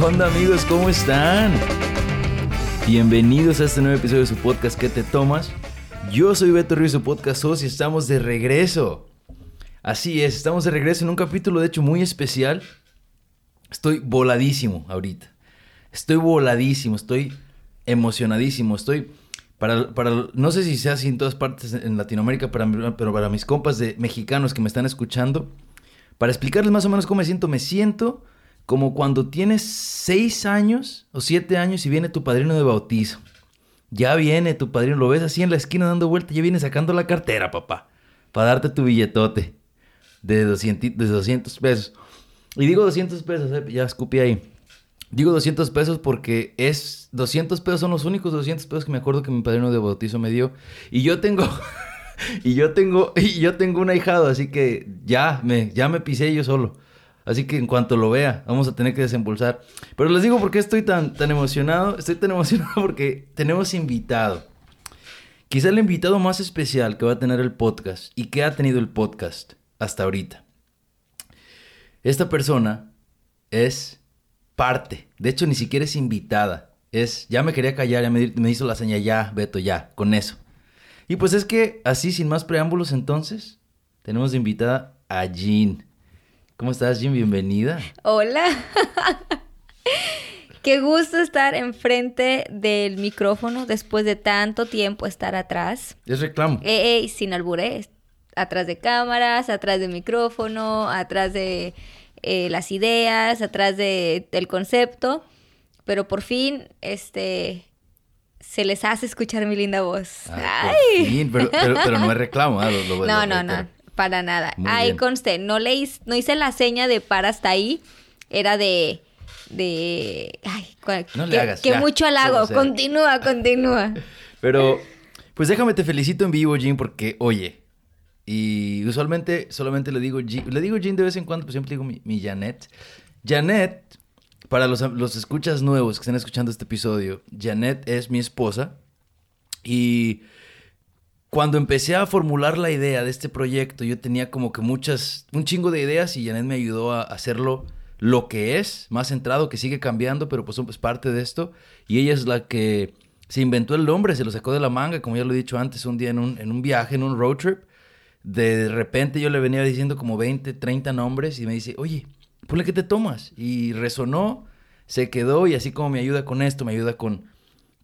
onda amigos? ¿Cómo están? Bienvenidos a este nuevo episodio de su podcast ¿Qué te tomas? Yo soy Beto Ruiz, su podcast host y estamos de regreso. Así es, estamos de regreso en un capítulo de hecho muy especial. Estoy voladísimo ahorita. Estoy voladísimo, estoy emocionadísimo, estoy... Para, para, no sé si sea así en todas partes en Latinoamérica, pero para mis compas de mexicanos que me están escuchando, para explicarles más o menos cómo me siento, me siento como cuando tienes seis años o siete años y viene tu padrino de bautizo. Ya viene tu padrino, lo ves así en la esquina dando vuelta, ya viene sacando la cartera, papá, para darte tu billetote de 200, de 200 pesos. Y digo 200 pesos, eh, ya escupí ahí. Digo 200 pesos porque es 200 pesos son los únicos 200 pesos que me acuerdo que mi padrino de bautizo me dio y yo tengo y yo tengo y yo tengo un ahijado, así que ya me ya me pisé yo solo. Así que en cuanto lo vea, vamos a tener que desembolsar. Pero les digo por qué estoy tan tan emocionado, estoy tan emocionado porque tenemos invitado. Quizá el invitado más especial que va a tener el podcast y que ha tenido el podcast hasta ahorita. Esta persona es parte. De hecho, ni siquiera es invitada. Es, ya me quería callar, ya me, hizo la señal, ya, Beto, ya, con eso. Y pues es que, así, sin más preámbulos, entonces, tenemos invitada a Jean. ¿Cómo estás, Jean? Bienvenida. Hola. Qué gusto estar enfrente del micrófono después de tanto tiempo estar atrás. Es reclamo. Eh, sin albures. Atrás de cámaras, atrás del micrófono, atrás de eh, las ideas, atrás de, del concepto, pero por fin, este, se les hace escuchar mi linda voz. Ah, Ay. pero, no es reclamo. ¿ah? no, no, no, para nada. ahí conste, no, le hice, no hice la seña de para hasta ahí, era de... de ay, no que, le hagas, que mucho halago, continúa, continúa. Pero, pues déjame te felicito en vivo, Jim, porque, oye, y usualmente solamente le digo Jean, le digo Jean de vez en cuando, pues siempre digo mi, mi Janet. Janet, para los, los escuchas nuevos que estén escuchando este episodio, Janet es mi esposa. Y cuando empecé a formular la idea de este proyecto, yo tenía como que muchas, un chingo de ideas y Janet me ayudó a hacerlo lo que es, más centrado, que sigue cambiando, pero pues es parte de esto. Y ella es la que se inventó el nombre, se lo sacó de la manga, como ya lo he dicho antes, un día en un, en un viaje, en un road trip de repente yo le venía diciendo como 20, 30 nombres y me dice, oye, ponle que te tomas. Y resonó, se quedó y así como me ayuda con esto, me ayuda con,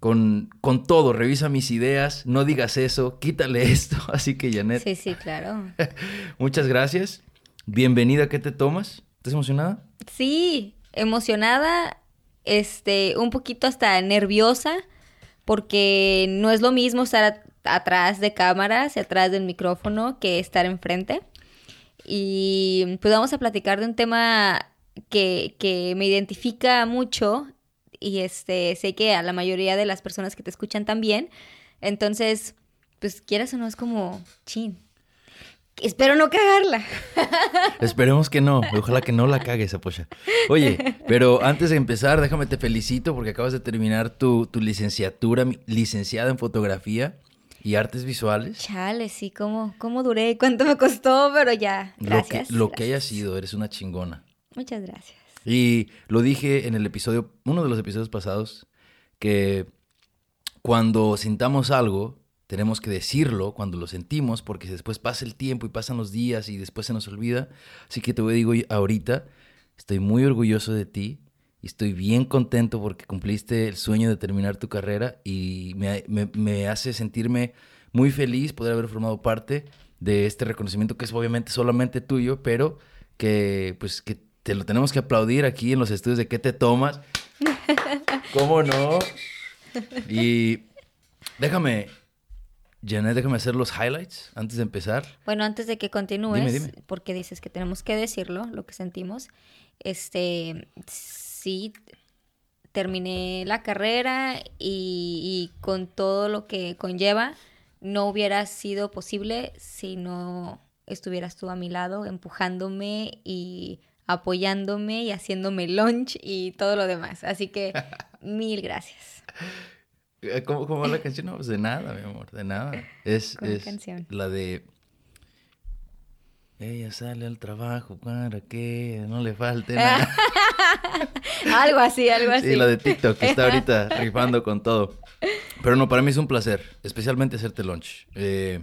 con, con todo. Revisa mis ideas, no digas eso, quítale esto. Así que Janet. Sí, sí, claro. muchas gracias. Bienvenida, ¿qué te tomas? ¿Estás emocionada? Sí, emocionada, este, un poquito hasta nerviosa, porque no es lo mismo estar atrás de cámaras y atrás del micrófono que estar enfrente. Y pues vamos a platicar de un tema que, que me identifica mucho y este sé que a la mayoría de las personas que te escuchan también. Entonces, pues quieras o no, es como chin. Espero no cagarla. Esperemos que no. Ojalá que no la cagues, Apoya. Oye, pero antes de empezar, déjame te felicito porque acabas de terminar tu, tu licenciatura, licenciada en fotografía y artes visuales. Chale, sí, cómo, cómo duré, cuánto me costó, pero ya, gracias. Lo que, lo que haya sido, eres una chingona. Muchas gracias. Y lo dije en el episodio, uno de los episodios pasados, que cuando sintamos algo, tenemos que decirlo cuando lo sentimos, porque después pasa el tiempo y pasan los días y después se nos olvida. Así que te voy a decir ahorita, estoy muy orgulloso de ti y estoy bien contento porque cumpliste el sueño de terminar tu carrera y me, hace sentirme muy feliz poder haber formado parte de este reconocimiento que es obviamente solamente tuyo, pero que pues que te lo tenemos que aplaudir aquí en los estudios de qué te tomas. ¿Cómo no? Y déjame, Janet, déjame hacer los highlights antes de empezar. Bueno, antes de que continúes, porque dices que tenemos que decirlo, lo que sentimos. Este, sí, terminé la carrera y, con todo lo que conlleva, no hubiera sido posible si no estuvieras tú a mi lado empujándome y apoyándome y haciéndome lunch y todo lo demás. Así que mil gracias. Eh, ¿Cómo, cómo va la canción? No, pues de nada, mi amor, de nada. Es, es la de... Ella sale al trabajo para que no le falte nada. algo así, algo así. Sí, la de TikTok, que está ahorita rifando con todo. Pero no, para mí es un placer, especialmente hacerte lunch. Eh,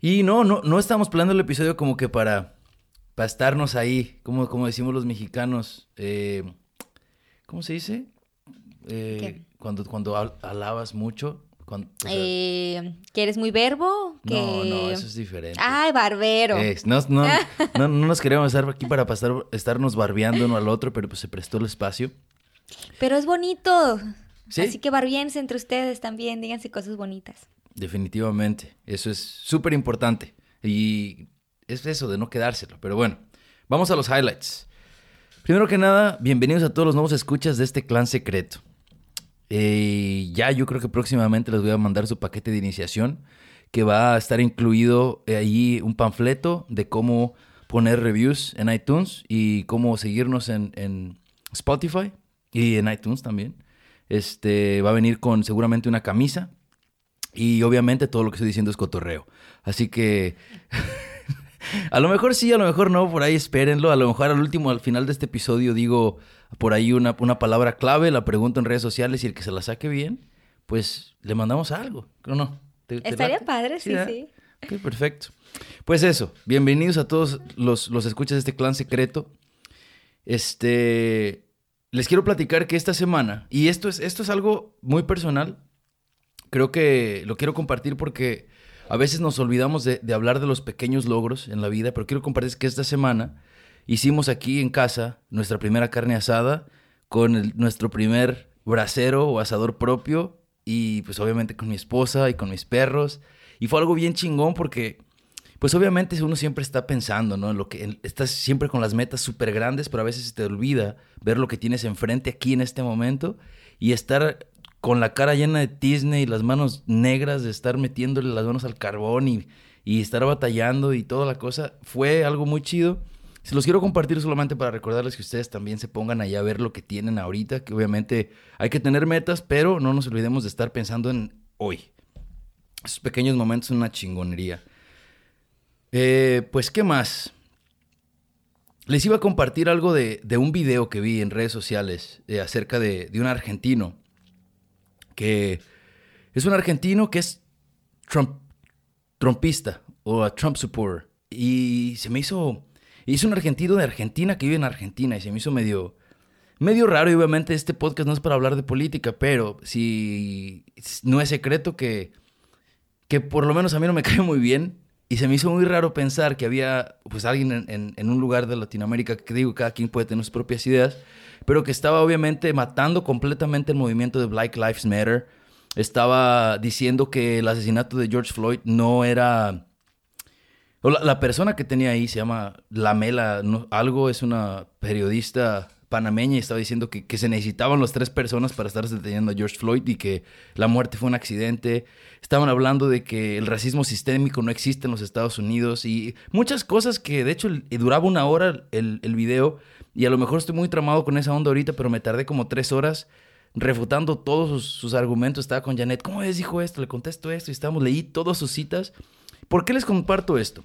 y no, no, no estamos planeando el episodio como que para, para estarnos ahí, como, como decimos los mexicanos. Eh, ¿Cómo se dice? Eh, cuando, cuando alabas mucho. Cuando, eh, ¿Que eres muy verbo? Que... No, no, eso es diferente. Ay, barbero. no, no, no, nos queríamos estar aquí para pasar, estarnos barbeando uno al otro, pero pues se prestó el espacio. Pero es bonito. Así que barbiense entre ustedes también, díganse cosas bonitas. Definitivamente, eso es súper importante. Y es eso de no quedárselo. Pero bueno, vamos a los highlights. Primero que nada, bienvenidos a todos los nuevos escuchas de este clan secreto. Eh, ya yo creo que próximamente les voy a mandar su paquete de iniciación, que va a estar incluido ahí un panfleto de cómo poner reviews en iTunes y cómo seguirnos en, en Spotify y en iTunes también. Este va a venir con seguramente una camisa y obviamente todo lo que estoy diciendo es cotorreo. Así que a lo mejor sí, a lo mejor no, por ahí espérenlo. A lo mejor al último, al final de este episodio digo por ahí una, una palabra clave, la pregunto en redes sociales y el que se la saque bien, pues le mandamos algo. ¿O no? Estaría padre, sí, sí. Ok, perfecto. Pues eso, bienvenidos a todos los, los escuchas de este clan secreto. Este, les quiero platicar que esta semana, y esto es, esto es algo muy personal, creo que lo quiero compartir porque a veces nos olvidamos de, hablar de los pequeños logros en la vida, pero quiero compartir que esta semana hicimos aquí en casa nuestra primera carne asada con nuestro primer brasero o asador propio y pues obviamente con mi esposa y con mis perros. Y fue algo bien chingón porque pues obviamente uno siempre está pensando, ¿no? En lo que estás siempre con las metas súper grandes, pero a veces se te olvida ver lo que tienes enfrente aquí en este momento y estar con la cara llena de tizne y las manos negras de estar metiéndole las manos al carbón y, estar batallando y toda la cosa, fue algo muy chido. Se los quiero compartir solamente para recordarles que ustedes también se pongan allá a ver lo que tienen ahorita, que obviamente hay que tener metas, pero no nos olvidemos de estar pensando en hoy. Esos pequeños momentos son una chingonería. Eh, pues, ¿qué más? Les iba a compartir algo de, un video que vi en redes sociales eh, acerca de, de un argentino que es un argentino que es Trump, trumpista o Trump supporter. Y se me hizo, es un argentino de Argentina que vive en Argentina y se me hizo medio, medio raro y obviamente este podcast no es para hablar de política, pero si no es secreto que, que por lo menos a mí no me cae muy bien y se me hizo muy raro pensar que había pues alguien en, en un lugar de Latinoamérica que digo, cada quien puede tener sus propias ideas, pero que estaba obviamente matando completamente el movimiento de Black Lives Matter. Estaba diciendo que el asesinato de George Floyd no era... La, persona que tenía ahí se llama Lamela, algo, es una periodista panameña y estaba diciendo que, que, se necesitaban las tres personas para estar deteniendo a George Floyd y que la muerte fue un accidente. Estaban hablando de que el racismo sistémico no existe en los Estados Unidos y muchas cosas que de hecho duraba una hora el, el video y a lo mejor estoy muy tramado con esa onda ahorita, pero me tardé como tres horas refutando todos sus, argumentos. Estaba con Janet, ¿cómo es? Dijo esto, le contesto esto y estábamos, leí todas sus citas. ¿Por qué les comparto esto?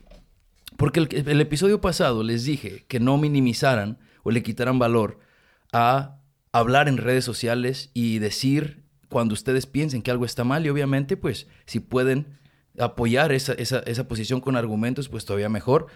Porque el, episodio pasado les dije que no minimizaran o le quitaran valor a hablar en redes sociales y decir cuando ustedes piensen que algo está mal y obviamente pues si pueden apoyar esa, esa, esa posición con argumentos pues todavía mejor.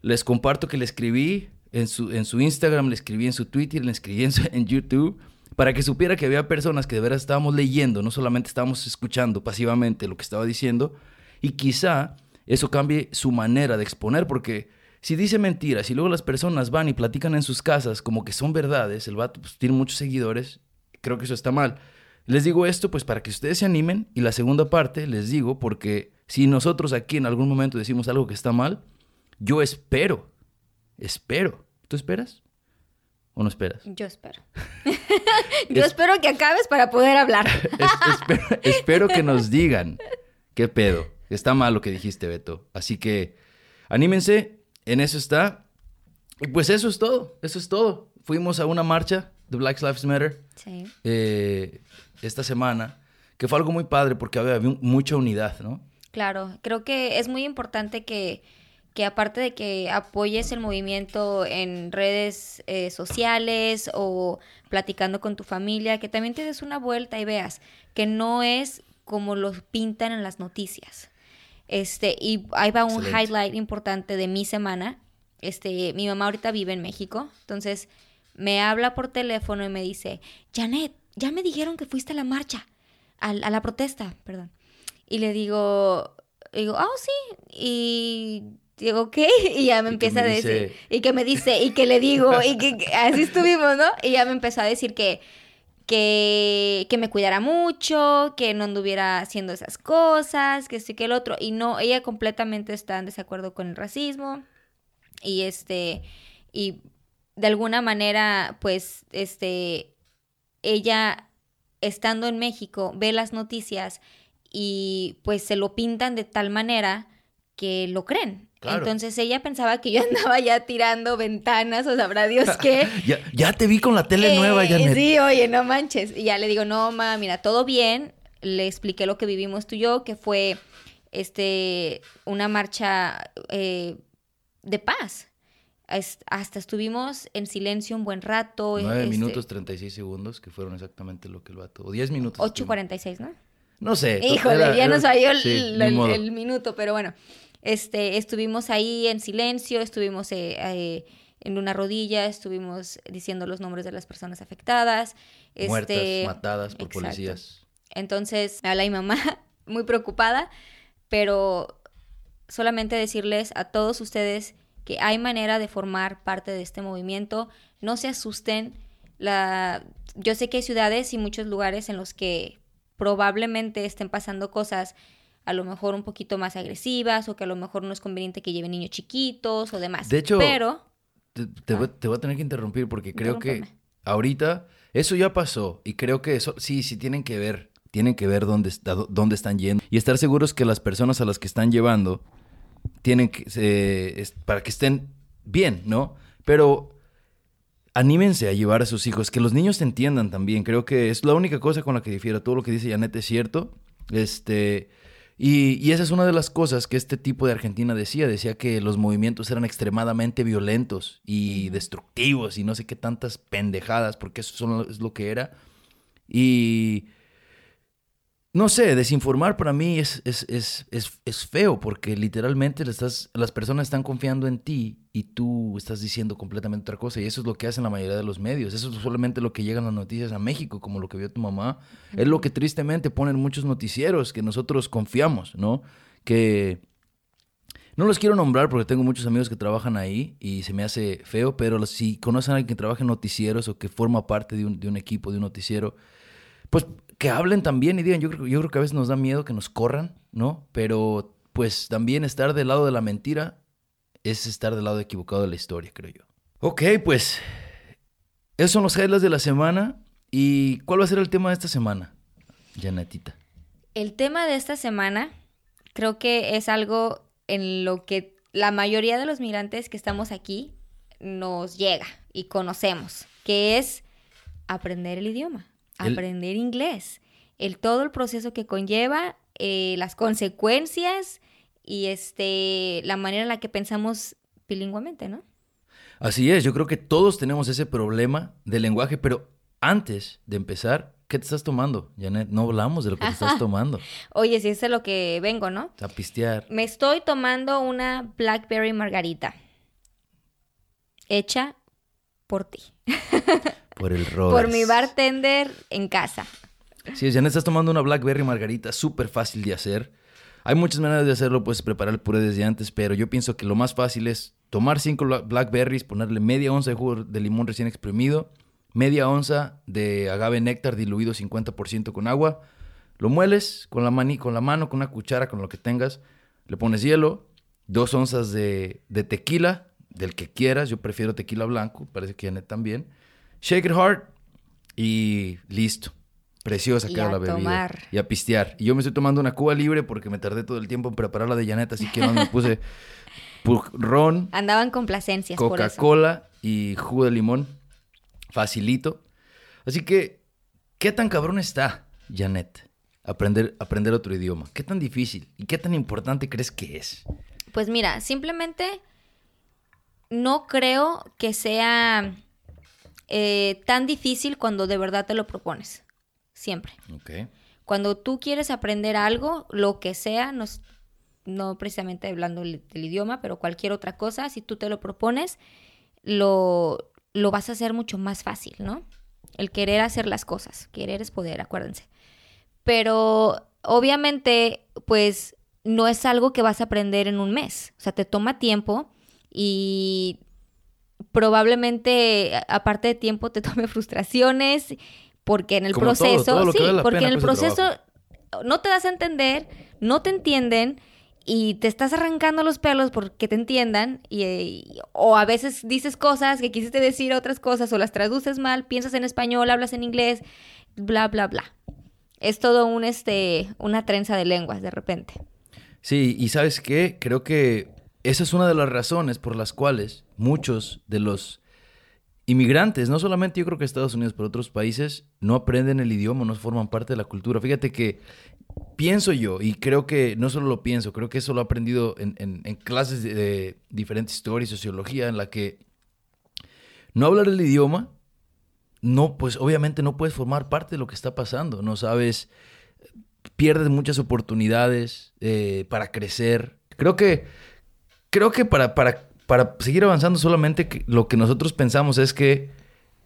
Les comparto que le escribí en su, en su Instagram, le escribí en su Twitter, le escribí en, YouTube, para que supiera que había personas que de veras estábamos leyendo, no solamente estábamos escuchando pasivamente lo que estaba diciendo, y quizá eso cambie su manera de exponer, porque si dice mentiras y luego las personas van y platican en sus casas como que son verdades, el vato pues, tiene muchos seguidores, creo que eso está mal. Les digo esto pues para que ustedes se animen y la segunda parte les digo porque si nosotros aquí en algún momento decimos algo que está mal, yo espero Espero. ¿Tú esperas? ¿O no esperas? Yo espero. Yo espero que acabes para poder hablar. espero, que nos digan qué pedo. Está mal lo que dijiste, Beto. Así que anímense, en eso está. Y pues eso es todo, eso es todo. Fuimos a una marcha de Black Lives Matter sí. Eh, esta semana, que fue algo muy padre porque había mucha unidad, ¿no? Claro, creo que es muy importante que que aparte de que apoyes el movimiento en redes eh, sociales o platicando con tu familia, que también te des una vuelta y veas que no es como lo pintan en las noticias. Este, y ahí va un Excelente. highlight importante de mi semana. Este, mi mamá ahorita vive en México, entonces me habla por teléfono y me dice, Janet, ya me dijeron que fuiste a la marcha, a, a la protesta, perdón. Y le digo, digo, oh, sí, y digo, ¿qué? Y ya me Y empieza me a decir, dice- y que me dice, y que le digo, y que, que así estuvimos, ¿no? Y ya me empezó a decir que, que, que me cuidara mucho, que no anduviera haciendo esas cosas, que sí que el otro. Y no, ella completamente está en desacuerdo con el racismo. Y este, y de alguna manera, pues, este, ella estando en México ve las noticias y pues se lo pintan de tal manera que lo creen. Claro. Entonces ella pensaba que yo andaba ya tirando ventanas o sabrá Dios qué. ya, ya te vi con la tele nueva, Eh, Janet. Sí, oye, no manches. Y ya le digo, no, ma, mira, todo bien. Le expliqué lo que vivimos tú y yo, que fue este una marcha eh, de paz. Es- hasta estuvimos en silencio un buen rato. 9 este, minutos 36 segundos, que fueron exactamente lo que el vato. O 10 minutos. 8.46, ¿no? No sé. Híjole, era- ya era- no sí, el minuto, pero bueno, este, estuvimos ahí en silencio, estuvimos eh, eh, en una rodilla, estuvimos diciendo los nombres de las personas afectadas. Muertas, este, matadas por exacto. policías. Entonces, me habla mi mamá muy preocupada, pero solamente decirles a todos ustedes que hay manera de formar parte de este movimiento. No se asusten. La... Yo sé que hay ciudades y muchos lugares en los que probablemente estén pasando cosas a lo mejor un poquito más agresivas o que a lo mejor no es conveniente que lleven niños chiquitos o demás. De hecho, pero Te, te voy, te voy a tener que interrumpir porque creo que ahorita eso ya pasó y creo que eso sí, sí tienen que ver, tienen que ver dónde, está, dónde están yendo y estar seguros que las personas a las que están llevando tienen que, es- para que estén bien, ¿no? Pero anímense a llevar a sus hijos, que los niños entiendan también. Creo que es la única cosa con la que difiero. Todo lo que dice Janet es cierto. Este, y, y esa es una de las cosas que este tipo de Argentina decía. Decía que los movimientos eran extremadamente violentos y destructivos y no sé qué tantas pendejadas, porque eso son- es lo que era. Y no sé, desinformar para mí es, es, es, es, es feo porque literalmente le estás, las personas están confiando en ti y tú estás diciendo completamente otra cosa. Y eso es lo que hacen la mayoría de los medios. Eso es solamente lo que llegan las noticias a México, como lo que vio tu mamá. Es lo que tristemente ponen muchos noticieros que nosotros confiamos, ¿no? Que no los quiero nombrar porque tengo muchos amigos que trabajan ahí y se me hace feo, pero si conocen a alguien que trabaja en noticieros o que forma parte de un, de un equipo, de un noticiero, pues que hablen también y digan, yo creo, yo creo que a veces nos da miedo que nos corran, ¿no? Pero pues también estar del lado de la mentira es estar del lado equivocado de la historia, creo yo. Ok, pues esos son los highlights de la semana. ¿Y cuál va a ser el tema de esta semana, Janetita? El tema de esta semana creo que es algo en lo que la mayoría de los migrantes que estamos aquí nos llega y conocemos, que es aprender el idioma, El- aprender inglés, el todo el proceso que conlleva, eh, las consecuencias y este la manera en la que pensamos bilingüamente, ¿no? Así es, yo creo que todos tenemos ese problema del lenguaje, pero antes de empezar, ¿qué te estás tomando, Janet? No hablamos de lo que te estás tomando. Oye, si es lo que vengo, ¿no? A pistear. Me estoy tomando una Blackberry Margarita hecha por ti. Por el rol. Por mi bartender en casa. Sí, Janet, estás tomando una Blackberry Margarita, súper fácil de hacer. Hay muchas maneras de hacerlo, puedes preparar el puré desde antes, pero yo pienso que lo más fácil es tomar cinco bla- Blackberries, ponerle media onza de jugo de limón recién exprimido, media onza de agave néctar diluido 50% con agua, lo mueles con la, mani, con la mano, con una cuchara, con lo que tengas, le pones hielo, dos onzas de, de tequila, del que quieras, yo prefiero tequila blanco, parece que Janet también, shake it hard y listo. Preciosa Y queda la bebida. tomar. Y a pistear. Y yo me estoy tomando una Cuba libre porque me tardé todo el tiempo en preparar la de Janet, así que no me puse pu- ron, Andaban complacencias. Coca-Cola y jugo de limón. Facilito. Así que, ¿qué tan cabrón está, Janet? Aprender, aprender otro idioma. ¿Qué tan difícil y qué tan importante crees que es? Pues mira, simplemente no creo que sea eh, tan difícil cuando de verdad te lo propones. Siempre. Cuando tú quieres aprender algo, lo que sea, no, no precisamente hablando del del idioma, pero cualquier otra cosa, si tú te lo propones, lo, lo vas a hacer mucho más fácil, ¿no? El querer hacer las cosas. Querer es poder, acuérdense. Pero obviamente, pues no es algo que vas a aprender en un mes. O sea, te toma tiempo y probablemente, aparte de tiempo, te tome frustraciones porque en el Como proceso, todo sí, vale porque en el cuesta proceso no te das a entender, no te entienden y te estás arrancando los pelos porque te entiendan y, y- o a veces dices cosas que quisiste decir otras cosas o las traduces mal, piensas en español, hablas en inglés, bla bla bla. Es todo un este una trenza de lenguas de repente. Sí, y ¿sabes qué? Creo que esa es una de las razones por las cuales muchos de los inmigrantes, no solamente yo creo que Estados Unidos, pero otros países, no aprenden el idioma, no forman parte de la cultura. Fíjate que pienso yo, y creo que no solo lo pienso, creo que eso lo he aprendido en, clases de, de diferentes historias, sociología, en la que no hablar el idioma, no, pues obviamente no puedes formar parte de lo que está pasando, no sabes pierdes muchas oportunidades eh, para crecer. Creo que, creo que para, para, para seguir avanzando solamente lo que nosotros pensamos es que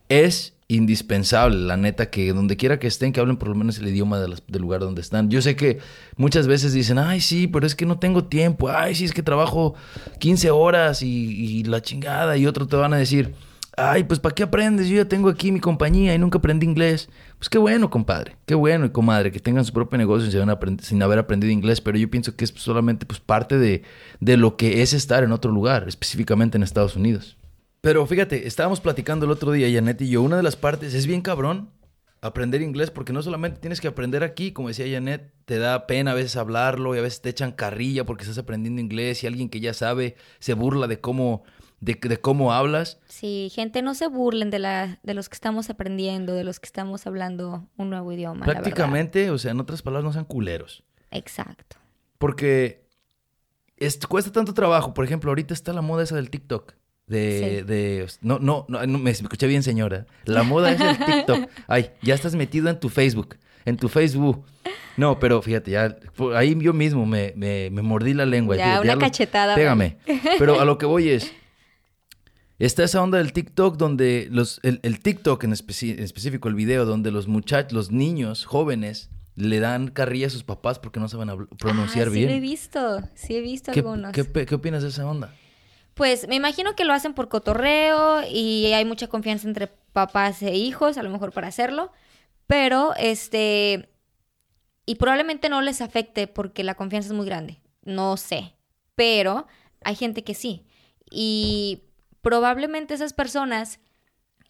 es indispensable, la neta, que donde quiera que estén, que hablen por lo menos el idioma del lugar donde están. Yo sé que muchas veces dicen, ay, sí, pero es que no tengo tiempo, ay, sí, es que trabajo 15 horas y, y la chingada, y otros te van a decir, ay, pues ¿para qué aprendes? Yo ya tengo aquí mi compañía y nunca aprendí inglés. Pues qué bueno, compadre, qué bueno y comadre, que tengan su propio negocio sin sin haber aprendido inglés, pero yo pienso que es solamente pues, parte de, de lo que es estar en otro lugar, específicamente en Estados Unidos. Pero fíjate, estábamos platicando el otro día, Janet y yo, una de las partes es bien cabrón aprender inglés porque no solamente tienes que aprender aquí, como decía Janet, te da pena a veces hablarlo y a veces te echan carrilla porque estás aprendiendo inglés y alguien que ya sabe se burla de cómo, de, de cómo hablas. Sí, gente, no se burlen de la de los que estamos aprendiendo, de los que estamos hablando un nuevo idioma. Prácticamente, o sea, en otras palabras, no sean culeros. Exacto. Porque es- cuesta tanto trabajo. Por ejemplo, ahorita está la moda esa del TikTok. De, Sí. de no, no, no, me escuché bien, señora. La moda esa del TikTok. Ay, ya estás metido en tu Facebook. En tu Facebook. No, pero fíjate, ya ahí yo mismo me, me, me mordí la lengua. Ya, Fíjate, una cachetada, Pégame. Pero a lo que voy es. Está esa onda del TikTok donde los, el, el TikTok en, específico, el video donde los muchachos, los niños jóvenes le dan carrilla a sus papás porque no saben pronunciar Ah, bien. Sí, lo he visto. Sí, he visto ¿Qué, algunos. qué qué opinas de esa onda? Pues me imagino que lo hacen por cotorreo y hay mucha confianza entre papás e hijos, a lo mejor para hacerlo. Pero, este. Y probablemente no les afecte porque la confianza es muy grande. No sé. Pero hay gente que sí. Y probablemente esas personas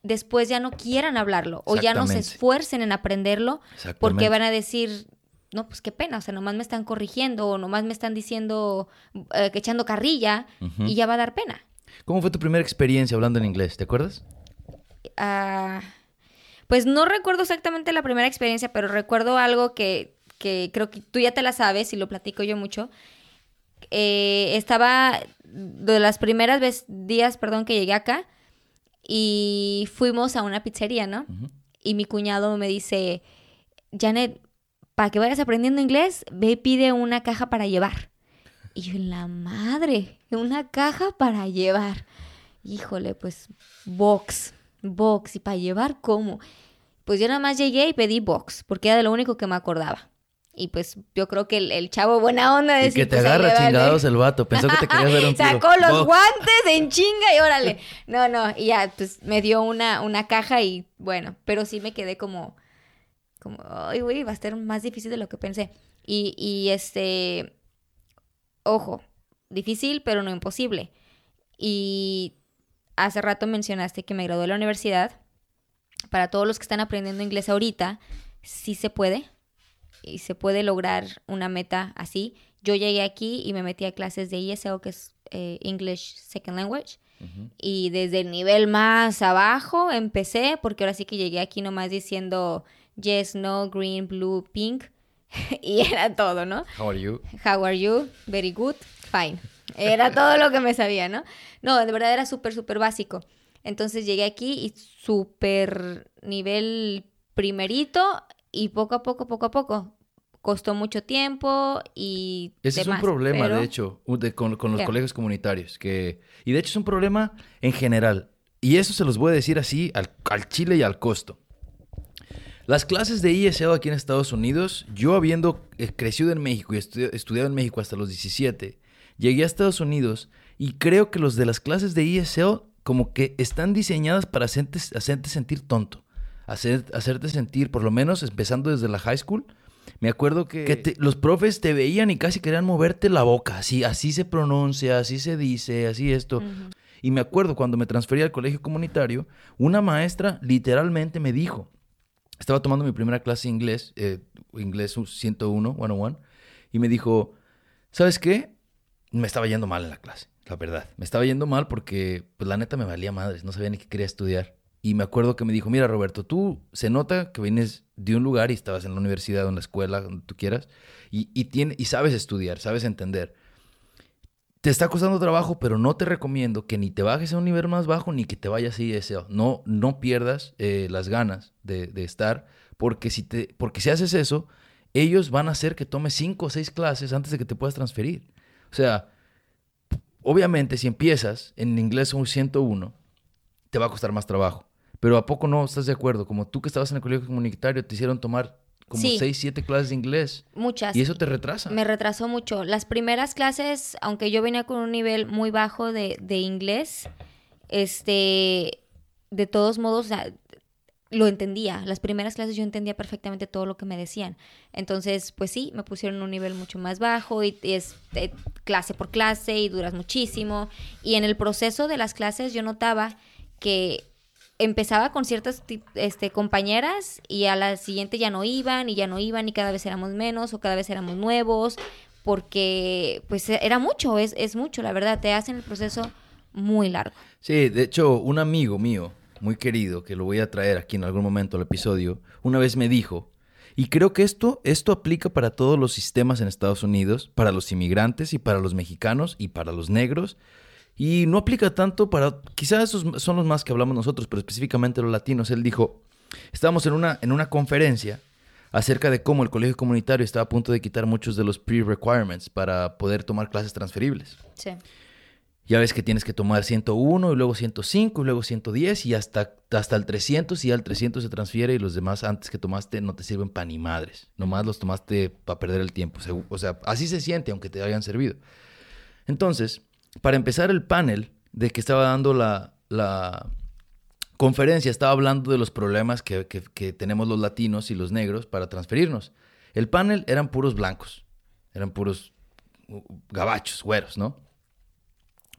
después ya no quieran hablarlo o ya no se esfuercen en aprenderlo porque van a decir, no, pues qué pena, o sea, nomás me están corrigiendo o nomás me están diciendo, eh, que echando carrilla y ya va a dar pena. ¿Cómo fue tu primera experiencia hablando en inglés? ¿Te acuerdas? Ah, pues no recuerdo exactamente la primera experiencia, pero recuerdo algo que, que creo que tú ya te la sabes y lo platico yo mucho. Eh, estaba de las primeras vez- días, perdón, que llegué acá y fuimos a una pizzería, ¿no? Y mi cuñado me dice, Janet, para que vayas aprendiendo inglés, ve y pide una caja para llevar. Y yo, la madre, una caja para llevar. Híjole, pues, box, box. ¿Y para llevar cómo? Pues yo nada más llegué y pedí box, porque era de lo único que me acordaba. Y pues yo creo que el, el chavo buena onda de Y que te pues, agarra chingados el vato. Pensó que te querías ver un tiro. Sacó los guantes en chinga y órale. No, no, y ya, pues me dio una, una caja y bueno, pero sí me quedé como, como, ay, güey, va a ser más difícil de lo que pensé. Y, y este, ojo, difícil, pero no imposible. Y hace rato mencionaste que me gradué de la universidad. Para todos los que están aprendiendo inglés ahorita, sí se puede. Y se puede lograr una meta así. Yo llegué aquí y me metí a clases de ESL, que es eh, English Second Language. Y desde el nivel más abajo empecé, porque ahora sí que llegué aquí nomás diciendo yes, no, green, blue, pink. y era todo, ¿no? How are you? How are you? Very good. Fine. Era todo lo que me sabía, ¿no? No, de verdad era súper, súper básico. Entonces llegué aquí y súper nivel primerito y poco a poco, poco a poco. Costó mucho tiempo y... Ese es un problema, de hecho, con, los colegios comunitarios. Que, y de hecho es un problema en general. Y eso se los voy a decir así al, chile y al costo. Las clases de ESL aquí en Estados Unidos, yo habiendo eh, crecido en México y estudiado en México hasta los 17, llegué a Estados Unidos y creo que los de las clases de ESL como que están diseñadas para hacerte, sentir tonto, hacer, hacerte sentir, por lo menos empezando desde la high school. Me acuerdo que, los profes te veían y casi querían moverte la boca, así, así se pronuncia, así se dice, así esto. Y me acuerdo cuando me transferí al colegio comunitario, una maestra literalmente me dijo, estaba tomando mi primera clase de inglés, eh, inglés 101, 101, y me dijo, ¿sabes qué? Me estaba yendo mal en la clase la verdad. Me estaba yendo mal porque, pues la neta me valía madres, no sabía ni qué quería estudiar. Y me acuerdo que me dijo, mira Roberto, tú se nota que vienes de un lugar y estabas en la universidad o en la escuela, donde tú quieras, y, y, tiene, y sabes estudiar, sabes entender. Te está costando trabajo, pero no te recomiendo que ni te bajes a un nivel más bajo ni que te vayas así ese. No, no pierdas eh, las ganas de, de, estar, porque si, te, porque si haces eso, ellos van a hacer que tomes cinco o seis clases antes de que te puedas transferir. O sea, Obviamente, si empiezas en inglés un 101, te va a costar más trabajo. Pero ¿a poco no estás de acuerdo? Como tú que estabas en el colegio comunitario, te hicieron tomar como 6, 7 clases de inglés. Muchas. Y eso te retrasa. Me retrasó mucho. Las primeras clases, aunque yo venía con un nivel muy bajo de, de inglés, este, de todos modos, lo entendía. Las primeras clases yo entendía perfectamente todo lo que me decían. Entonces, pues sí, me pusieron un nivel mucho más bajo y, es eh, clase por clase y duras muchísimo. Y en el proceso de las clases yo notaba que empezaba con ciertas este, compañeras y a la siguiente ya no iban y ya no iban y cada vez éramos menos o cada vez éramos nuevos porque pues era mucho, es, es mucho, la verdad, te hacen el proceso muy largo. Sí, de hecho, un amigo mío muy querido, que lo voy a traer aquí en algún momento al episodio, una vez me dijo, y creo que esto, esto aplica para todos los sistemas en Estados Unidos, para los inmigrantes y para los mexicanos y para los negros, y no aplica tanto para, quizás esos son los más que hablamos nosotros, pero específicamente los latinos. Él dijo, estábamos en una, en una conferencia acerca de cómo el colegio comunitario estaba a punto de quitar muchos de los pre-requirements para poder tomar clases transferibles. Sí. Ya ves que tienes que tomar 101 y luego 105 y luego 110 y hasta, hasta el 300 y ya el 300 se transfiere y los demás antes que tomaste no te sirven para ni madres. Nomás los tomaste para perder el tiempo. O sea, así se siente aunque te hayan servido. Entonces, para empezar el panel de que estaba dando la, la conferencia, estaba hablando de los problemas que, que tenemos los latinos y los negros para transferirnos. El panel eran puros blancos, eran puros gabachos, güeros, ¿no?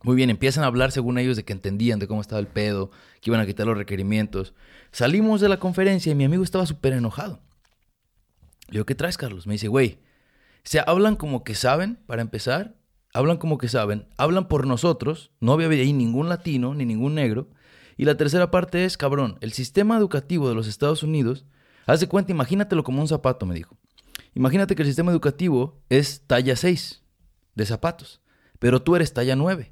Muy bien, empiezan a hablar según ellos de que entendían de cómo estaba el pedo, que iban a quitar los requerimientos. Salimos de la conferencia y mi amigo estaba súper enojado. Le digo, ¿qué traes, Carlos? Me dice, güey, se hablan como que saben, para empezar, hablan como que saben, hablan por nosotros, no había ahí ningún latino ni ningún negro. Y la tercera parte es, cabrón, el sistema educativo de los Estados Unidos, haz de cuenta, imagínatelo como un zapato, me dijo. Imagínate que el sistema educativo es talla 6 de zapatos, pero tú eres talla 9.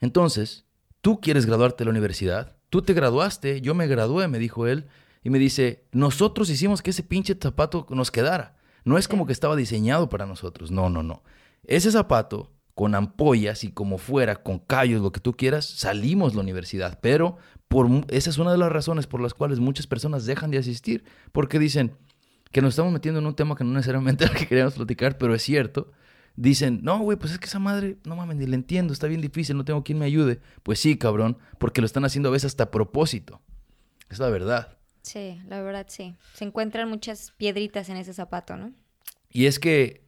Entonces, tú quieres graduarte de la universidad, tú te graduaste, yo me gradué, me dijo él, y me dice, nosotros hicimos que ese pinche zapato nos quedara. No es como que estaba diseñado para nosotros, no, no, no. Ese zapato, con ampollas y como fuera, con callos, lo que tú quieras, salimos de la universidad. Pero por, esa es una de las razones por las cuales muchas personas dejan de asistir, porque dicen que nos estamos metiendo en un tema que no necesariamente es el que queríamos platicar, pero es cierto dicen, no, güey, pues es que esa madre, no mames, ni le entiendo, está bien difícil, no tengo quien me ayude. Pues sí, cabrón, porque lo están haciendo a veces hasta a propósito. Es la verdad. Sí, la verdad sí. Se encuentran muchas piedritas en ese zapato, ¿no? Y es que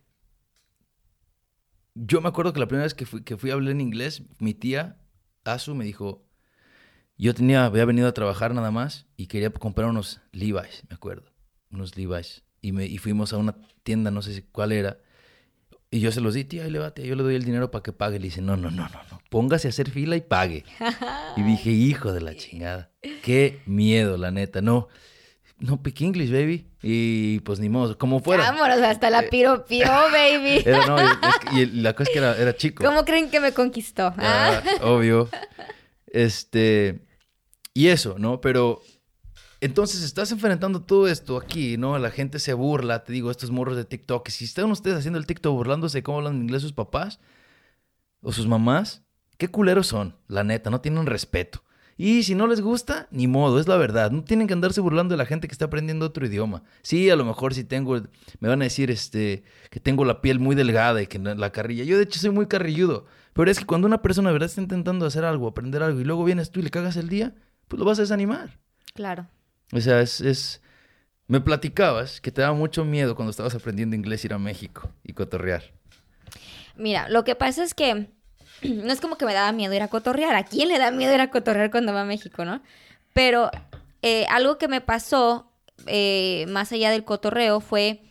yo me acuerdo que la primera vez que fui, que fui a hablar en inglés, mi tía, Asu, me dijo, yo tenía, había venido a trabajar nada más y quería comprar unos Levi's, me acuerdo, unos Levi's. Y, me, y fuimos a una tienda, no sé cuál era, y yo se los di, tía, levate, yo le doy el dinero para que pague. Le dice, no, no, no, no, no, póngase a hacer fila y pague. y dije, hijo de la chingada, qué miedo, la neta, no. No pick English, baby. Y pues ni modo, como fuera. Vámonos, hasta la Eh, piro piro, baby. Era, no, es que- y la cosa es que era, era chico. ¿Cómo creen que me conquistó? Ah, Ah. obvio. Este. Y eso, ¿no? Pero. Entonces estás enfrentando todo esto aquí, ¿no? La gente se burla, te digo, estos morros de TikTok. Si están ustedes haciendo el TikTok burlándose de cómo hablan inglés sus papás o sus mamás, qué culeros son, la neta, no tienen respeto. Y si no les gusta, ni modo, es la verdad. No tienen que andarse burlando de la gente que está aprendiendo otro idioma. Sí, a lo mejor si tengo, me van a decir este, que tengo la piel muy delgada y que la carrilla. Yo de hecho soy muy carrilludo. Pero es que cuando una persona de verdad está intentando hacer algo, aprender algo, y luego vienes tú y le cagas el día, pues lo vas a desanimar. Claro. O sea, es, es... Me platicabas que te daba mucho miedo cuando estabas aprendiendo inglés ir a México y cotorrear. Mira, lo que pasa es que no es como que me daba miedo ir a cotorrear. ¿A quién le da miedo ir a cotorrear cuando va a México, no? Pero eh, algo que me pasó eh, más allá del cotorreo fue,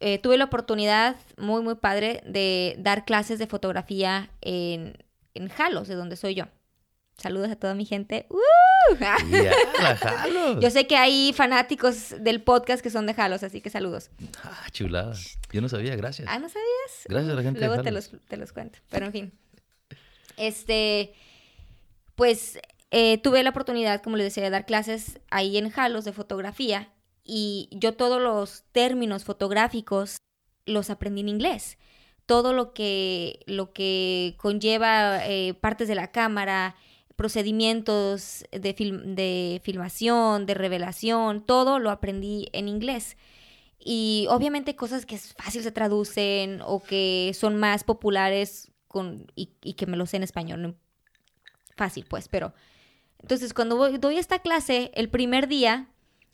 eh, tuve la oportunidad muy, muy padre de dar clases de fotografía en, en Jalos, de donde soy yo. Saludos a toda mi gente. ¡Uh! Yo sé que hay fanáticos del podcast que son de Jalos, así que saludos. Ah, chulada. Yo no sabía, gracias. Ah, ¿no sabías? Gracias a la gente de Luego te los, te los cuento. Pero en fin. Este, pues eh, tuve la oportunidad, como les decía, de dar clases ahí en Jalos de fotografía. Y yo todos los términos fotográficos los aprendí en inglés. Todo lo que, lo que conlleva eh, partes de la cámara, procedimientos de, film- de filmación, de revelación, todo lo aprendí en inglés. Y obviamente cosas que es fácil se traducen o que son más populares y, que me lo sé en español. Fácil, pues, pero... Entonces, cuando voy- doy esta clase, el primer día,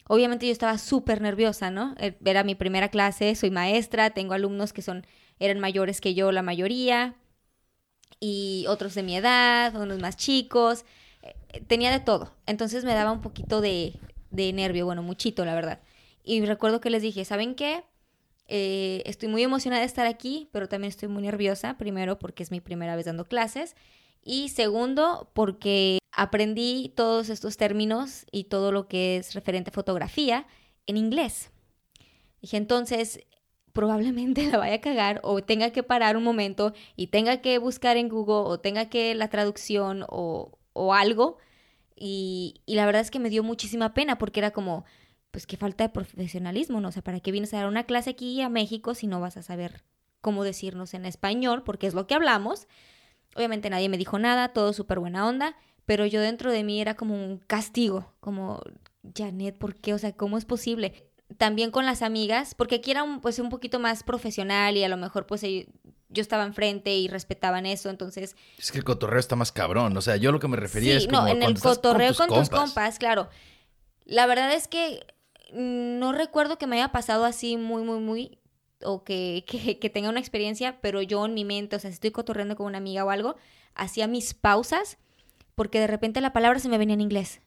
obviamente yo estaba súper nerviosa, ¿no? Eh, Era mi primera clase, soy maestra, tengo alumnos que son, eran mayores que yo, la mayoría, y otros de mi edad, unos más chicos. Eh, Tenía de todo. Entonces me daba un poquito de, de nervio, bueno, muchito, la verdad. Y recuerdo que les dije, ¿saben qué? Eh, estoy muy emocionada de estar aquí, pero también estoy muy nerviosa. Primero, porque es mi primera vez dando clases. Y segundo, porque aprendí todos estos términos y todo lo que es referente a fotografía en inglés. Dije, entonces, probablemente la vaya a cagar o tenga que parar un momento y tenga que buscar en Google o tenga que la traducción o, o algo. Y, y la verdad es que me dio muchísima pena porque era como, pues qué falta de profesionalismo, ¿no? O sea, ¿para qué vienes a dar una clase aquí a México si no vas a saber cómo decirnos en español? Porque es lo que hablamos. Obviamente nadie me dijo nada, todo súper buena onda, pero yo dentro de mí era como un castigo, como, Janet, ¿por qué? O sea, ¿cómo es posible? También con las amigas, porque aquí era un, pues un poquito más profesional y a lo mejor pues yo estaba enfrente y respetaban eso, entonces Es que el cotorreo está más cabrón. O sea, yo lo que me refería Sí, es como no, en el cotorreo con, tus, compas. compas, claro. La verdad es que no recuerdo que me haya pasado así muy, muy, muy, o que, que, que tenga una experiencia, pero yo en mi mente, o sea, si estoy cotorreando con una amiga o algo, hacía mis pausas porque de repente la palabra se me venía en inglés.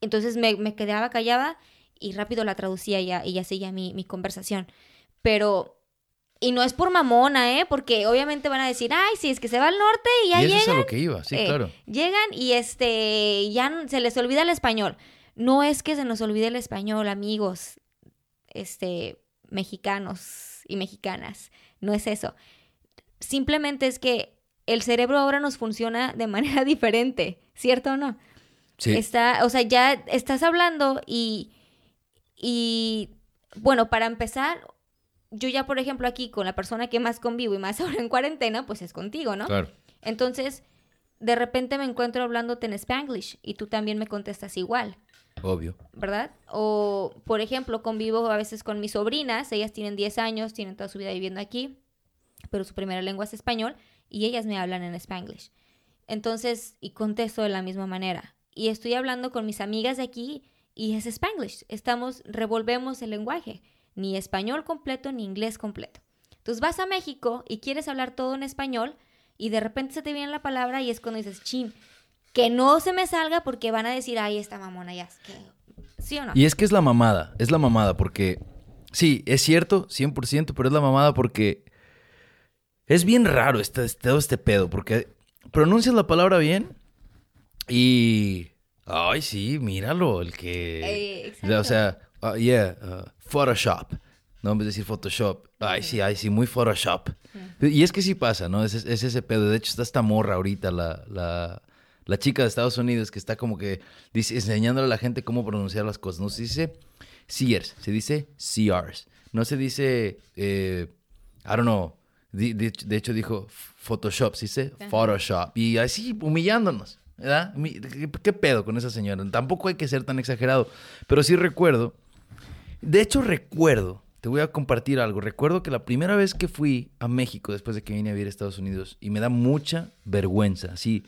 Entonces me, me quedaba callada y rápido la traducía y ya, y ya seguía mi, mi conversación. Pero, y no es por mamona, ¿eh? Porque obviamente van a decir, ay, sí, es que se va al norte y ya y eso llega es a lo que iba, sí, eh, claro. Llegan y este ya se les olvida el español. No es que se nos olvide el español, amigos, este mexicanos y mexicanas. No es eso. Simplemente es que el cerebro ahora nos funciona de manera diferente, ¿cierto o no? Sí. Está, o sea, ya estás hablando y y bueno, para empezar, yo ya por ejemplo aquí con la persona que más convivo y más ahora en cuarentena, pues es contigo, ¿no? Claro. Entonces, de repente me encuentro hablándote en Spanglish y tú también me contestas igual, Obvio. ¿verdad? O, por ejemplo, convivo a veces con mis sobrinas, ellas tienen 10 años, tienen toda su vida viviendo aquí, pero su primera lengua es español y ellas me hablan en Spanglish. Entonces, y contesto de la misma manera. Y estoy hablando con mis amigas de aquí y es Spanglish. Estamos, revolvemos el lenguaje, ni español completo ni inglés completo. Entonces vas a México y quieres hablar todo en español y de repente se te viene la palabra y es cuando dices, chin, que no se me salga porque van a decir, ay, esta mamona ya, es que... ¿sí o no? Y es que es la mamada, es la mamada porque, sí, es cierto, 100%, pero es la mamada porque es bien raro este, este- todo este pedo, porque pronuncias la palabra bien y... Ay, sí, míralo, el que... Eh, o sea, uh, yeah, uh, Photoshop. No, en vez de decir Photoshop. Ay, sí, ay, sí, muy Photoshop. Y es que sí pasa, ¿no? Es, es ese pedo. De hecho, está esta morra ahorita, la, la, la chica de Estados Unidos, que está como que dice, enseñándole a la gente cómo pronunciar las cosas. No se dice Sears, se dice Sears. No se dice, eh, I don't know. De, de- de hecho, dijo Photoshop, se dice Photoshop. Y así humillándonos, ¿verdad? ¿Qué, qué pedo con esa señora? Tampoco hay que ser tan exagerado. Pero sí recuerdo. De hecho, recuerdo. Te voy a compartir algo. Recuerdo que la primera vez que fui a México después de que vine a vivir a Estados Unidos, y me da mucha vergüenza, sí.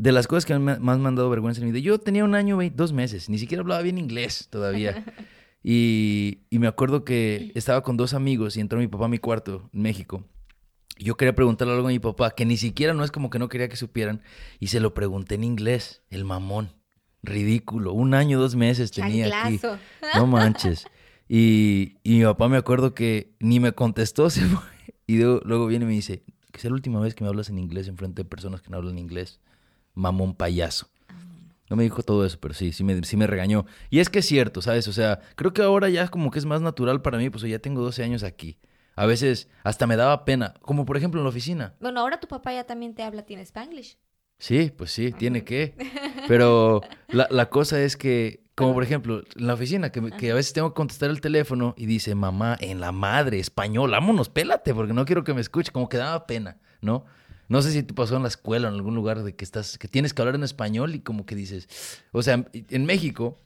De las cosas que me- más me han dado vergüenza en mi vida. Yo tenía un año, dos meses, ni siquiera hablaba bien inglés todavía. Y, y me acuerdo que estaba con dos amigos y entró mi papá a mi cuarto en México. Y Yo quería preguntarle algo a mi papá, que ni siquiera no es como que no quería que supieran, y se lo pregunté en inglés, el mamón. Ridículo. Un año, dos meses tenía aquí. No manches. Y, y mi papá me acuerdo que ni me contestó, se fue. Y luego, luego viene y me dice, que es la última vez que me hablas en inglés en frente de personas que no hablan inglés. Mamón payaso. No me dijo todo eso, pero sí, sí me, sí me regañó. Y es que es cierto, ¿sabes? O sea, creo que ahora ya como que es más natural para mí, pues ya tengo 12 años aquí. A veces hasta me daba pena, como por ejemplo en la oficina. Bueno, ahora tu papá ya también te habla, tiene Spanglish. Sí, pues sí, tiene que. Pero la, la cosa es que, como por ejemplo, en la oficina, que a veces tengo que contestar el teléfono y dice, mamá, en la madre, español, vámonos, pélate, porque no quiero que me escuche, como que daba pena, ¿no? No sé si te pasó en la escuela o en algún lugar de que estás, que tienes que hablar en español y como que dices, o sea, en México,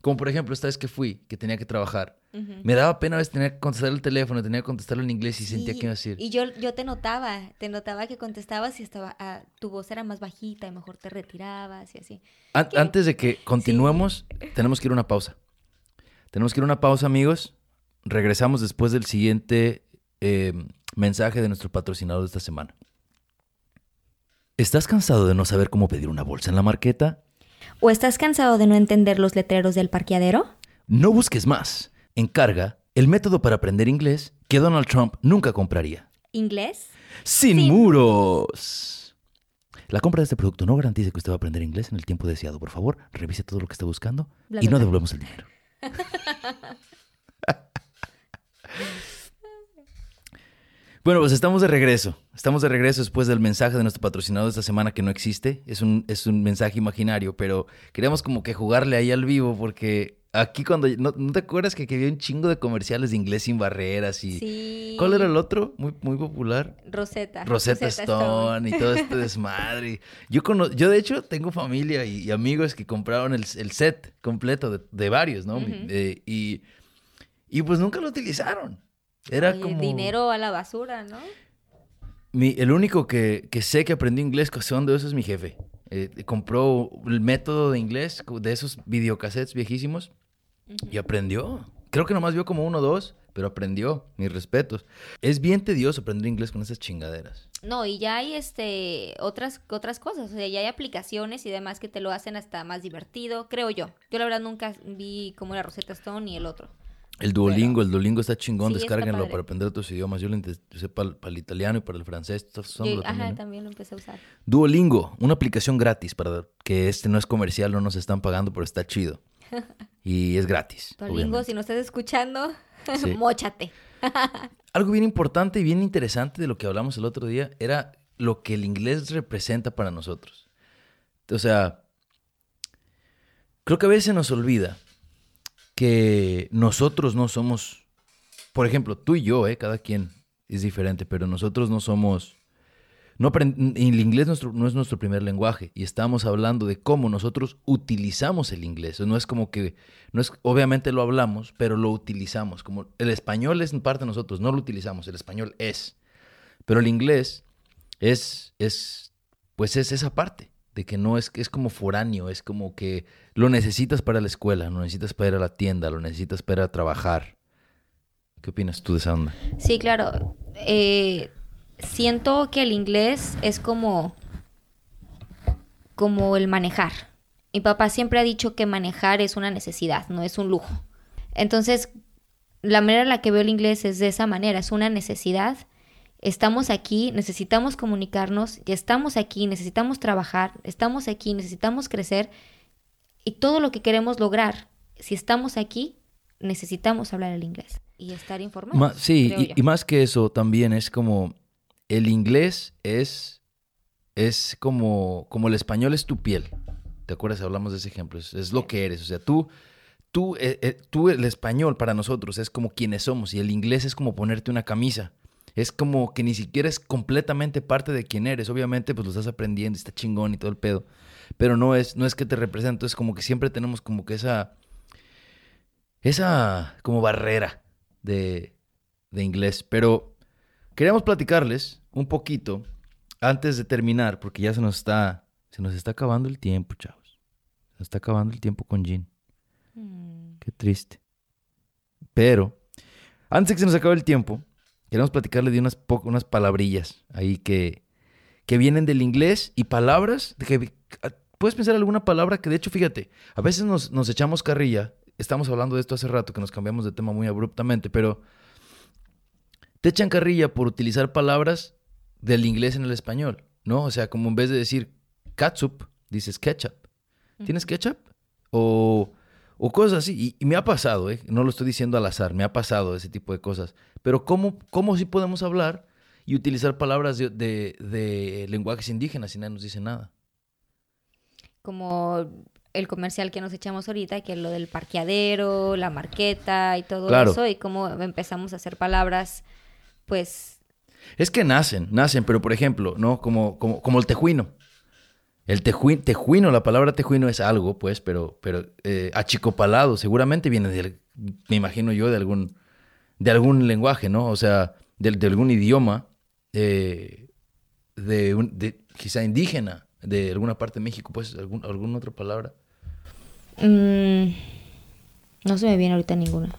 como por ejemplo esta vez que fui, que tenía que trabajar, me daba pena a veces tener que contestar el teléfono, tenía que contestarlo en inglés y sentía que iba a decir. Y yo, yo te notaba, te notaba que contestabas y estaba, ah, tu voz era más bajita y mejor te retirabas y así. An- ¿Qué? Antes de que continuemos, tenemos que ir a una pausa. Tenemos que ir a una pausa, amigos. Regresamos después del siguiente eh, mensaje de nuestro patrocinador de esta semana. ¿Estás cansado de no saber cómo pedir una bolsa en la marqueta? ¿O estás cansado de no entender los letreros del parqueadero? No busques más. Encarga el método para aprender inglés que Donald Trump nunca compraría. ¿Inglés? ¡Sin, Sin muros! La compra de este producto no garantiza que usted va a aprender inglés en el tiempo deseado. Por favor, revise todo lo que está buscando Bla, y bla, no bla. devolvemos el dinero. Bueno, pues estamos de regreso. Estamos de regreso después del mensaje de nuestro patrocinador de esta semana que no existe. Es un, es un mensaje imaginario, pero queríamos como que jugarle ahí al vivo porque aquí cuando... ¿No, no te acuerdas que, que había un chingo de comerciales de inglés sin barreras y... Sí. ¿Cuál era el otro? Muy, muy popular. Rosetta. Rosetta Stone, y todo este desmadre. Yo, cono- yo de hecho tengo familia y, y amigos que compraron el, el set completo de, de varios, ¿no? Eh, y, y pues nunca lo utilizaron. Era Oye, como... Dinero a la basura, ¿no? Mi- el único que, que sé que aprendió inglés de eso es mi jefe. Eh, compró el método de inglés de esos videocassettes viejísimos y aprendió. Creo que nomás vio como uno o dos, pero aprendió. Mis respetos. Es bien tedioso aprender inglés con esas chingaderas. No, y ya hay este otras otras cosas, o sea, ya hay aplicaciones y demás que te lo hacen hasta más divertido, creo yo. Yo la verdad nunca vi como era Rosetta Stone ni el otro. El Duolingo, el Duolingo está chingón, Sí, descárguenlo para aprender otros idiomas. Yo lo intenté para, el italiano y para el francés. Yo- usándolo ajá, también, ¿no? también lo empecé a usar. Duolingo, una aplicación gratis para que este no es comercial, no nos están pagando, pero está chido. Y es gratis. Duolingo, obviamente. si no estás escuchando, Sí. móchate. Algo bien importante y bien interesante de lo que hablamos el otro día era lo que el inglés representa para nosotros. O sea, creo que a veces nos olvida que nosotros no somos, por ejemplo, tú y yo, ¿eh? cada quien es diferente, pero nosotros no somos, no el inglés nuestro- no es nuestro primer lenguaje y estamos hablando de cómo nosotros utilizamos el inglés. No es como que, no es, obviamente lo hablamos, pero lo utilizamos. Como el español es parte de nosotros, no lo utilizamos, el español es. Pero el inglés es, es, pues es esa parte de que no es, es como foráneo, es como que lo necesitas para la escuela, lo necesitas para ir a la tienda, lo necesitas para trabajar. ¿Qué opinas tú de esa onda? Sí, claro. Eh, siento que el inglés es como, como el manejar. Mi papá siempre ha dicho que manejar es una necesidad, no es un lujo. Entonces, la manera en la que veo el inglés es de esa manera, es una necesidad. Estamos aquí, necesitamos comunicarnos, ya estamos aquí, necesitamos trabajar, estamos aquí, necesitamos crecer y todo lo que queremos lograr, si estamos aquí, necesitamos hablar el inglés y estar informados. Ma- sí, y, más que eso, también es como el inglés es, es como, como el español es tu piel. ¿Te acuerdas? Hablamos de ese ejemplo. Es, es lo que eres. O sea, tú, tú, eh, eh, tú, el español para nosotros es como quienes somos y el inglés es como ponerte una camisa. Es como que ni siquiera es completamente parte de quien eres. Obviamente, pues lo estás aprendiendo, está chingón y todo el pedo. Pero no es, no es que te represente, es como que siempre tenemos como que esa, esa como barrera de, de inglés. Pero queríamos platicarles un poquito antes de terminar, porque ya se nos está, se nos está acabando el tiempo, chavos. Se nos está acabando el tiempo con Jean. Mm, Qué triste. Pero, antes de que se nos acabe el tiempo, queremos platicarle de unas, unas palabrillas ahí que, que vienen del inglés y palabras de que ah, puedes pensar alguna palabra que de hecho, fíjate, a veces nos, nos echamos carrilla. Estamos hablando de esto hace rato, que nos cambiamos de tema muy abruptamente, pero te echan carrilla por utilizar palabras del inglés en el español, ¿no? O sea, como en vez de decir catsup, dices ketchup. ¿Tienes ketchup? O, o cosas así. Y, y me ha pasado, ¿eh? No lo estoy diciendo al azar, me ha pasado ese tipo de cosas. Pero ¿cómo, cómo sí podemos hablar y utilizar palabras de, de- de lenguajes indígenas y nadie nos dice nada? Como el comercial que nos echamos ahorita, que es lo del parqueadero, la marqueta y todo Claro. eso, y cómo empezamos a hacer palabras, pues, Es que nacen, nacen, pero por ejemplo, ¿no? Como, como, como el tejuino. El tejuino, tejuino, la palabra tejuino es algo, pues, pero, pero eh, achicopalado seguramente viene del, me imagino yo, de algún, de algún lenguaje, ¿no? O sea, de, de algún idioma, eh, de, un- de quizá indígena, de alguna parte de México, pues, algún, alguna otra palabra. mm, no se me viene ahorita ninguna.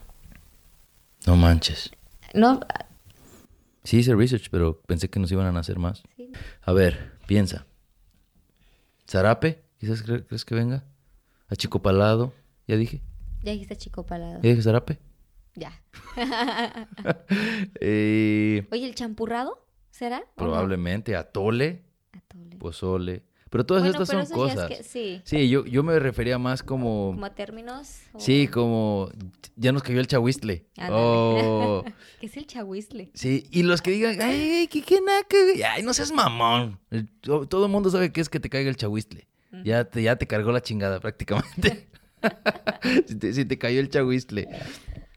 No manches. No, Sí hice research, pero pensé que nos iban a nacer más. sí. A ver, piensa. ¿Zarape? ¿Quizás cre- crees que venga? ¿Achicopalado? ¿Ya dije? ya dijiste chico palado. ¿Ya dije zarape? Ya. Eh, Oye, ¿el champurrado? ¿Será? Probablemente atole, Atole. pozole. Pero todas Bueno, estas pero son es cosas. que- sí. Sí, yo, yo me refería más como... Como a términos. o- Sí, como... Ya nos cayó el chahuistle. Oh, ¿Qué es el chahuistle? sí, y los que digan, ay, qué, qué naca, güey". Ay, no seas mamón. Todo el mundo sabe que es que te caiga el chahuistle. Ya te, ya te cargó la chingada prácticamente. si, te, si te cayó el chahuistle.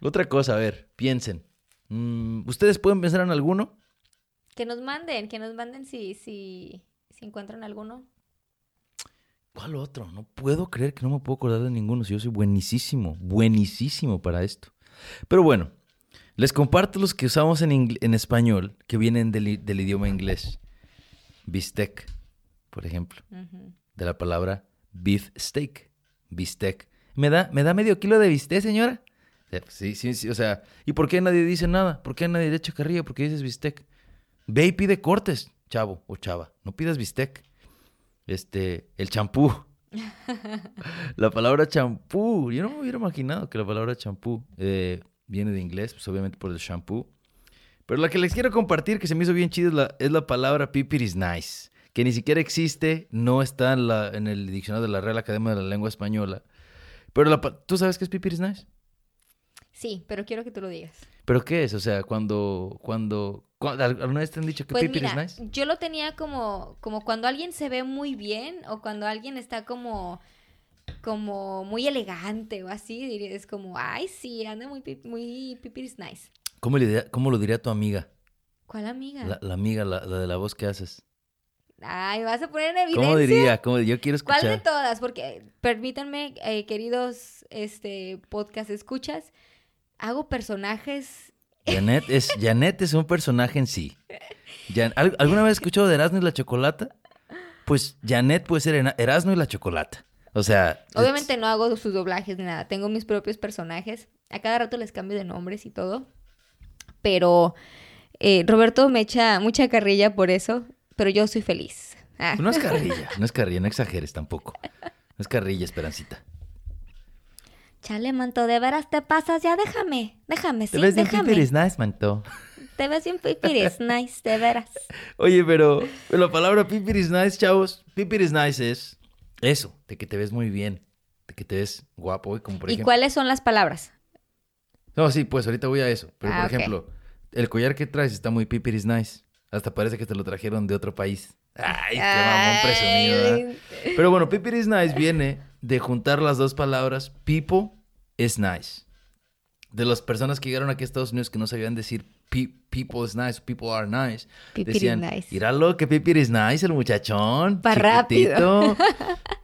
Otra cosa, a ver, piensen. Mm, ¿Ustedes pueden pensar en alguno? Que nos manden, que nos manden si, si, si encuentran alguno. ¿Cuál otro? No puedo creer que no me puedo acordar de ninguno. Si yo soy buenísimo, buenísimo para esto. Pero bueno, les comparto los que usamos en, en español, que vienen del, del idioma inglés. Bistec, por ejemplo, de la palabra beef steak. Bistec. ¿Me da, ¿Me da medio kilo de bistec, señora? Eh, Sí, sí, sí. O sea, ¿y por qué nadie dice nada? ¿Por qué nadie le echa carrilla? ¿Por qué dices bistec? Ve y pide cortes, chavo o chava. No pidas bistec. Este, el champú. la palabra champú. Yo no me hubiera imaginado que la palabra champú eh, viene de inglés, pues obviamente por el shampoo. Pero la que les quiero compartir, que se me hizo bien chido, es la, es la palabra pipir is nice. Que ni siquiera existe, no está en, la, el diccionario de la Real Academia de la Lengua Española. Pero la ¿tú sabes qué es pipir is nice? Sí, pero quiero que tú lo digas. ¿Pero qué es? O sea, cuando, cuando, cuando- ¿alguna vez te han dicho que Pues pipir mira, is nice? yo lo tenía como, como cuando alguien se ve muy bien o cuando alguien está como, como muy elegante o así, es como, ay, sí, anda muy, muy pipiris nice. ¿Cómo, le diría- cómo lo diría tu amiga? ¿Cuál amiga? La, la amiga, la, la de la voz que haces. Ay, vas a poner en evidencia. ¿Cómo diría? ¿Cómo? Yo quiero ¿Cuál escuchar. de todas? Porque permítanme, eh, queridos este podcast escuchas, hago personajes. Janet es, Janet es un personaje en sí. Jan- ¿al- ¿Alguna vez has escuchado de Erasmo y la Chocolata? Pues Janet puede ser Erasmo y la Chocolata. O sea... Obviamente no hago sus doblajes ni nada, tengo mis propios personajes. A cada rato les cambio de nombres y todo. Pero eh, Roberto me echa mucha carrilla por eso, pero yo soy feliz. Ah. No es carrilla, no es carrilla, no exageres tampoco. No es carrilla, Esperancita. Chale, manto, de veras te pasas, ya déjame, déjame, sí, Te ves bien déjame. pipiris nice, manto. Te ves bien pipiris, nice, de veras. Oye, pero, pero la palabra pipiris nice, chavos, pipiris nice es eso, de que te ves muy bien, de que te ves guapo, como por ¿Y ejemplo... cuáles son las palabras? No, sí, pues ahorita voy a eso. Pero, Ah, por ejemplo, el collar que traes está muy pipiris nice. Hasta parece que te lo trajeron de otro país. Ay, qué mamón presumido. Pero bueno, pipiris nice viene de juntar las dos palabras people is nice. De las personas que llegaron aquí a Estados Unidos que no sabían decir pe- people is nice, people are nice. Pipiris decían, nice. míralo, que pipiris nice, el muchachón. Pa' rápido. chiquitito".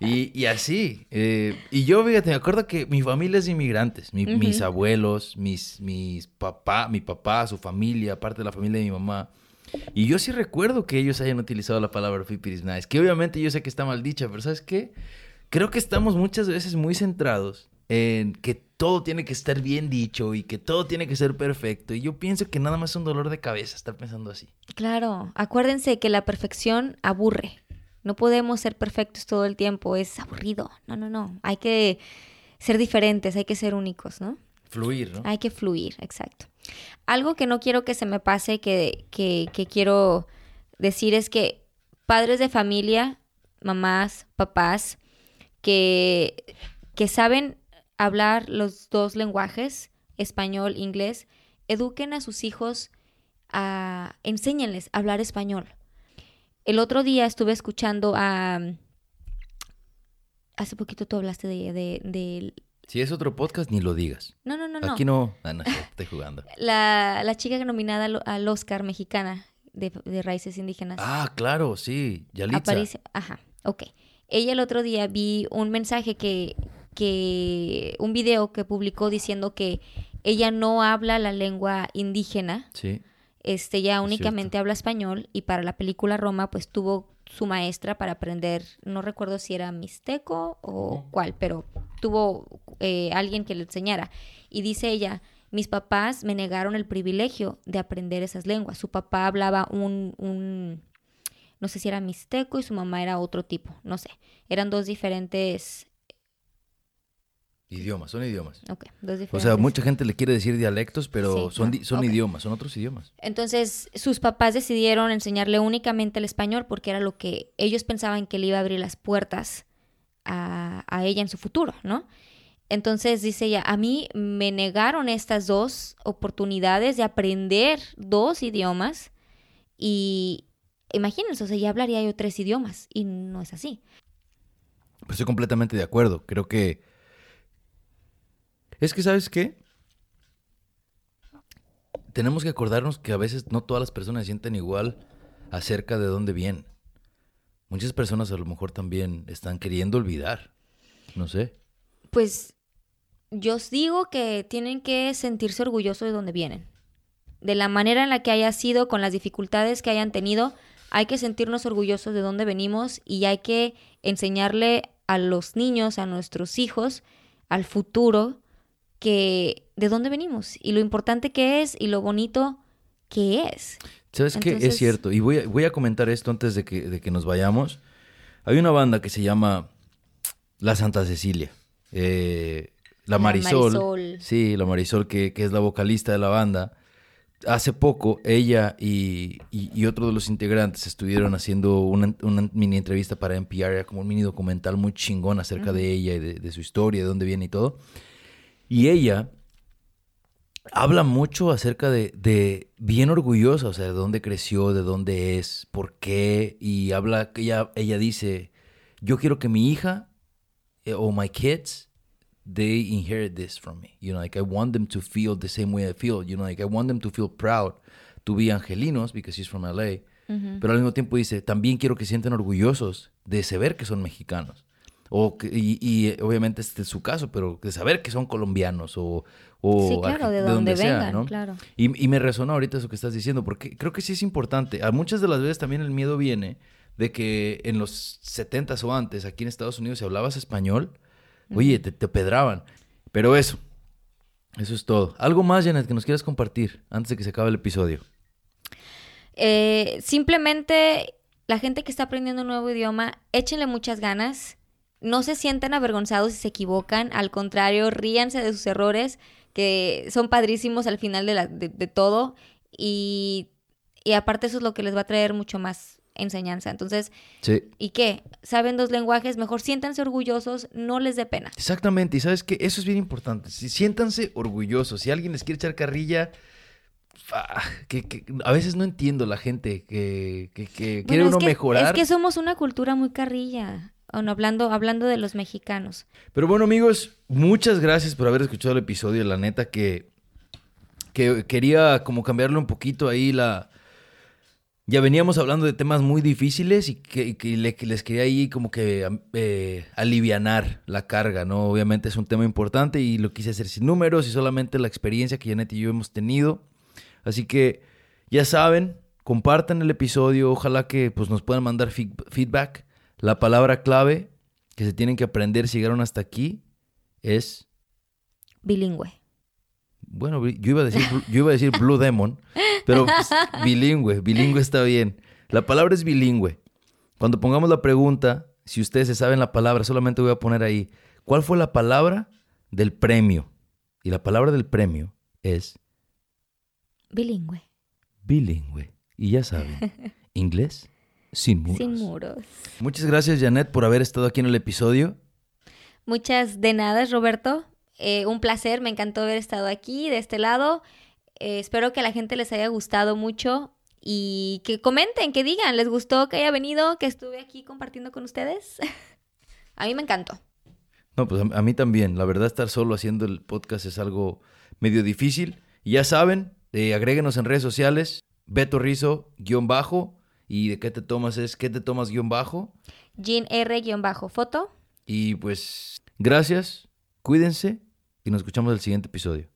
Y, y así. eh, y yo, fíjate, me acuerdo que mi familia es de inmigrantes. Mi- Mis Ujú. abuelos, mis, mis papá, mi papá, su familia, parte de la familia de mi mamá. Y yo sí recuerdo que ellos hayan utilizado la palabra pipiris nice. Que obviamente yo sé que está mal dicha, pero ¿sabes qué? Creo que estamos muchas veces muy centrados en que todo tiene que estar bien dicho y que todo tiene que ser perfecto. Y yo pienso que nada más es un dolor de cabeza estar pensando así. Claro, acuérdense que la perfección aburre. No podemos ser perfectos todo el tiempo, es aburrido. No, no, no. Hay que ser diferentes, hay que ser únicos, ¿no? Fluir, ¿no? Hay que fluir, exacto. Algo que no quiero que se me pase, que, que, que quiero decir es que padres de familia, mamás, papás, que, que saben hablar los dos lenguajes, español, inglés, eduquen a sus hijos, a, enséñenles a hablar español. El otro día estuve escuchando a... Hace poquito tú hablaste de, de, de- Si es otro podcast, ni lo digas. No, no, no, no. Aquí no. Ah, no, estoy jugando. La, la chica nominada al, Oscar mexicana de, de raíces indígenas. Ah, claro, sí. Yalitza. Aparece, ajá, ok. Ella el otro día vi un mensaje que, que, un video que publicó diciendo que ella no habla la lengua indígena, Sí. este, ella únicamente cierto. habla español y para la película Roma pues tuvo su maestra para aprender, no recuerdo si era mixteco o cuál, pero tuvo eh, alguien que le enseñara. Y dice ella, mis papás me negaron el privilegio de aprender esas lenguas. Su papá hablaba un, un no sé si era mixteco y su mamá era otro tipo, no sé. Eran dos diferentes, Idiomas, son idiomas. ok, dos O diferentes. sea, mucha gente le quiere decir dialectos, pero Sí, son, no, son idiomas, son otros idiomas. Entonces, sus papás decidieron enseñarle únicamente el español porque era lo que ellos pensaban que le iba a abrir las puertas a, a ella en su futuro, ¿no? Entonces, dice ella, a mí me negaron estas dos oportunidades de aprender dos idiomas y imagínense, o sea, ya hablaría yo tres idiomas y no es así. Pues estoy completamente de acuerdo. Creo que. Es que, ¿sabes qué? Tenemos que acordarnos que a veces no todas las personas se sienten igual acerca de dónde vienen. Muchas personas a lo mejor también están queriendo olvidar. No sé. Pues yo os digo que tienen que sentirse orgullosos de donde vienen. De la manera en la que haya sido, con las dificultades que hayan tenido, hay que sentirnos orgullosos de dónde venimos y hay que enseñarle a los niños, a nuestros hijos, al futuro, que de dónde venimos y lo importante que es y lo bonito que es. ¿Sabes qué? Es Entonces- cierto. Y voy a, voy a comentar esto antes de que, de que nos vayamos. Hay una banda que se llama La Santa Cecilia. Eh, la La Marisol. Marisol. Sí, la Marisol, que, que es la vocalista de la banda. Hace poco, ella y, y- y otro de los integrantes estuvieron haciendo una, una mini entrevista para NPR, era como un mini documental muy chingón acerca de ella y de, de su historia, de dónde viene y todo. Y ella habla mucho acerca de, de bien orgullosa, o sea, de dónde creció, de dónde es, por qué, y habla, ella, ella dice, yo quiero que mi hija eh, o my kids, they inherit this from me, you know, like I want them to feel the same way I feel, you know, like I want them to feel proud to be angelinos because she's from LA, pero al mismo tiempo dice, también quiero que sientan orgullosos de saber que son mexicanos. O que- y, y, obviamente este es su caso, pero de saber que son colombianos o, o sí, claro, de donde, sea, vengan, ¿no? claro. Y, y me resonó ahorita eso que estás diciendo, porque creo que sí es importante. A muchas de las veces también el miedo viene de que en los 70s o antes, aquí en Estados Unidos, si hablabas español, oye, te, te pedraban. Pero eso, eso es todo. ¿Algo más, Janet, que nos quieras compartir antes de que se acabe el episodio? Eh, simplemente la gente que está aprendiendo un nuevo idioma, échenle muchas ganas. No se sientan avergonzados si se equivocan. Al contrario, ríanse de sus errores, que son padrísimos al final de, la- de- de todo. Y, y aparte eso es lo que les va a traer mucho más enseñanza. Entonces, Sí. ¿y qué? ¿Saben dos lenguajes? Mejor siéntanse orgullosos, no les dé pena. Exactamente, y sabes que eso es bien importante. Si, siéntanse orgullosos. Si alguien les quiere echar carrilla, ah, que, que- a veces no entiendo la gente que, que- que quiere uno es que, mejorar. Es que somos una cultura muy carrilla. Bueno, hablando, hablando de los mexicanos. Pero bueno, amigos, muchas gracias por haber escuchado el episodio. La neta que, que quería como cambiarle un poquito ahí la... Ya veníamos hablando de temas muy difíciles y que, les quería ahí como que eh, alivianar la carga, ¿no? Obviamente es un tema importante y lo quise hacer sin números y solamente la experiencia que Janet y yo hemos tenido. Así que ya saben, compartan el episodio, ojalá que pues, nos puedan mandar feed- feedback. La palabra clave que se tienen que aprender si llegaron hasta aquí es, Bilingüe. bueno, yo iba a decir, yo iba a decir Blue Demon, pero pues, bilingüe, bilingüe está bien. La palabra es bilingüe. Cuando pongamos la pregunta, si ustedes se saben la palabra, solamente voy a poner ahí, ¿cuál fue la palabra del premio? Y la palabra del premio es Bilingüe. bilingüe. Y ya saben, inglés sin muros. Sin muros. Muchas gracias, Janet, por haber estado aquí en el episodio. Muchas de nada, Roberto. Eh, un placer, me encantó haber estado aquí, de este lado. Eh, espero que a la gente les haya gustado mucho y que comenten, que digan, ¿les gustó que haya venido, que estuve aquí compartiendo con ustedes? a mí me encantó. No, pues a, mí también. La verdad, estar solo haciendo el podcast es algo medio difícil. Y ya saben, eh, agréguenos en redes sociales, Beto Rizo, guion bajo. Y de qué te tomas es qué te tomas guion bajo. Jean R-foto. Y pues, gracias, cuídense y nos escuchamos el siguiente episodio.